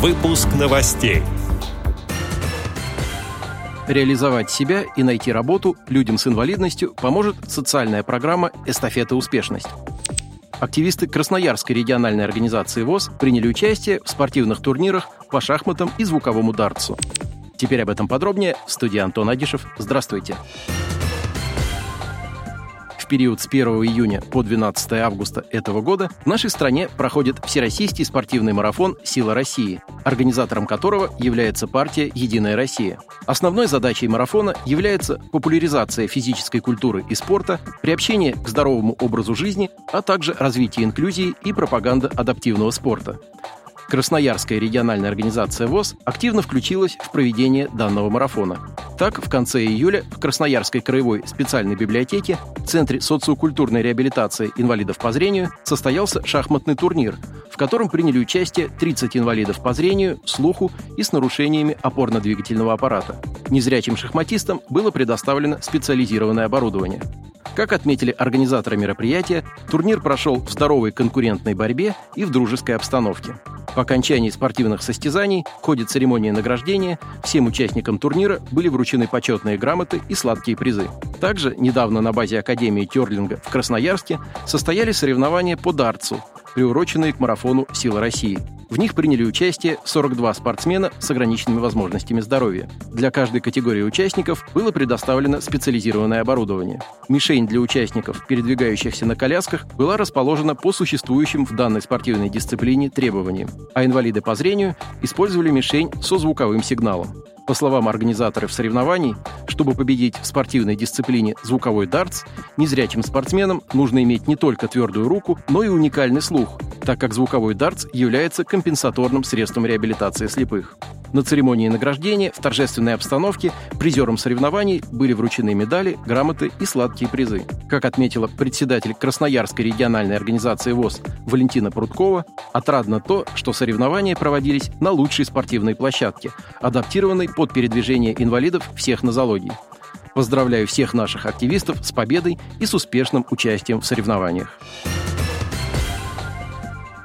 Выпуск новостей. Реализовать себя и найти работу людям с инвалидностью поможет социальная программа «Эстафета успешность». Активисты Красноярской региональной организации ВОЗ приняли участие в спортивных турнирах по шахматам и звуковому дартсу. Теперь об этом подробнее. В студии Антон Агишев. Здравствуйте. Здравствуйте период с 1 июня по 12 августа этого года в нашей стране проходит Всероссийский спортивный марафон «Сила России», организатором которого является партия «Единая Россия». Основной задачей марафона является популяризация физической культуры и спорта, приобщение к здоровому образу жизни, а также развитие инклюзии и пропаганда адаптивного спорта. Красноярская региональная организация ВОЗ активно включилась в проведение данного марафона. Так, в конце июля в Красноярской краевой специальной библиотеке Центре социокультурной реабилитации инвалидов по зрению состоялся шахматный турнир, в котором приняли участие 30 инвалидов по зрению, слуху и с нарушениями опорно-двигательного аппарата. Незрячим шахматистам было предоставлено специализированное оборудование. Как отметили организаторы мероприятия, турнир прошел в здоровой конкурентной борьбе и в дружеской обстановке. По окончании спортивных состязаний, в ходе церемонии награждения, всем участникам турнира были вручены почетные грамоты и сладкие призы. Также недавно на базе Академии Терлинга в Красноярске состоялись соревнования по дартсу, приуроченные к марафону «Сила России». В них приняли участие 42 спортсмена с ограниченными возможностями здоровья. Для каждой категории участников было предоставлено специализированное оборудование. Мишень для участников, передвигающихся на колясках, была расположена по существующим в данной спортивной дисциплине требованиям, а инвалиды по зрению использовали мишень со звуковым сигналом. По словам организаторов соревнований, чтобы победить в спортивной дисциплине звуковой дартс, незрячим спортсменам нужно иметь не только твердую руку, но и уникальный слух, так как звуковой дартс является компенсаторным средством реабилитации слепых. На церемонии награждения в торжественной обстановке призерам соревнований были вручены медали, грамоты и сладкие призы. Как отметила председатель Красноярской региональной организации ВОЗ Валентина Прудкова, отрадно то, что соревнования проводились на лучшей спортивной площадке, адаптированной под передвижение инвалидов всех нозологий. Поздравляю всех наших активистов с победой и с успешным участием в соревнованиях.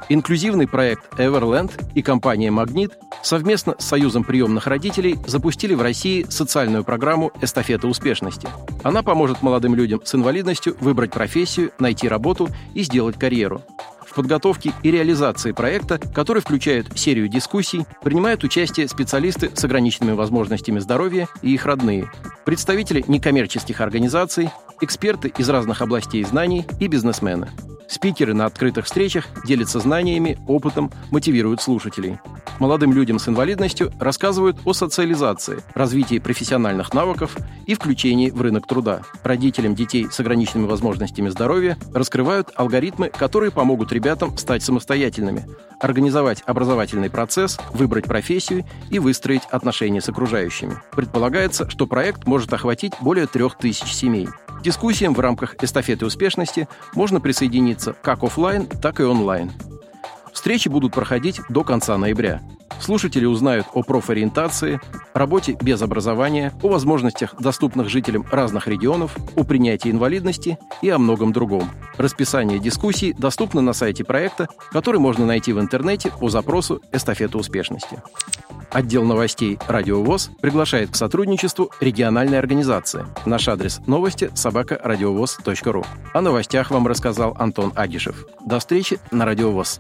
Инклюзивный проект Everland и компания «Магнит» совместно с Союзом приемных родителей запустили в России социальную программу «Эстафета успешности». Она поможет молодым людям с инвалидностью выбрать профессию, найти работу и сделать карьеру. В подготовке и реализации проекта, который включает серию дискуссий, принимают участие специалисты с ограниченными возможностями здоровья и их родные, представители некоммерческих организаций, эксперты из разных областей знаний и бизнесмены. Спикеры на открытых встречах делятся знаниями, опытом, мотивируют слушателей. Молодым людям с инвалидностью рассказывают о социализации, развитии профессиональных навыков и включении в рынок труда. Родителям детей с ограниченными возможностями здоровья раскрывают алгоритмы, которые помогут ребятам стать самостоятельными, организовать образовательный процесс, выбрать профессию и выстроить отношения с окружающими. Предполагается, что проект может охватить более трех тысяч семей. Дискуссиям в рамках эстафеты успешности можно присоединиться как офлайн, так и онлайн. Встречи будут проходить до конца ноября. Слушатели узнают о профориентации, работе без образования, о возможностях, доступных жителям разных регионов, о принятии инвалидности и о многом другом. Расписание дискуссий доступно на сайте проекта, который можно найти в интернете по запросу «Эстафета успешности». Отдел новостей «Радио ВОЗ» приглашает к сотрудничеству региональной организации. Наш адрес новости – собакарадиовоз.ру. О новостях вам рассказал Антон Агишев. До встречи на «Радио ВОЗ».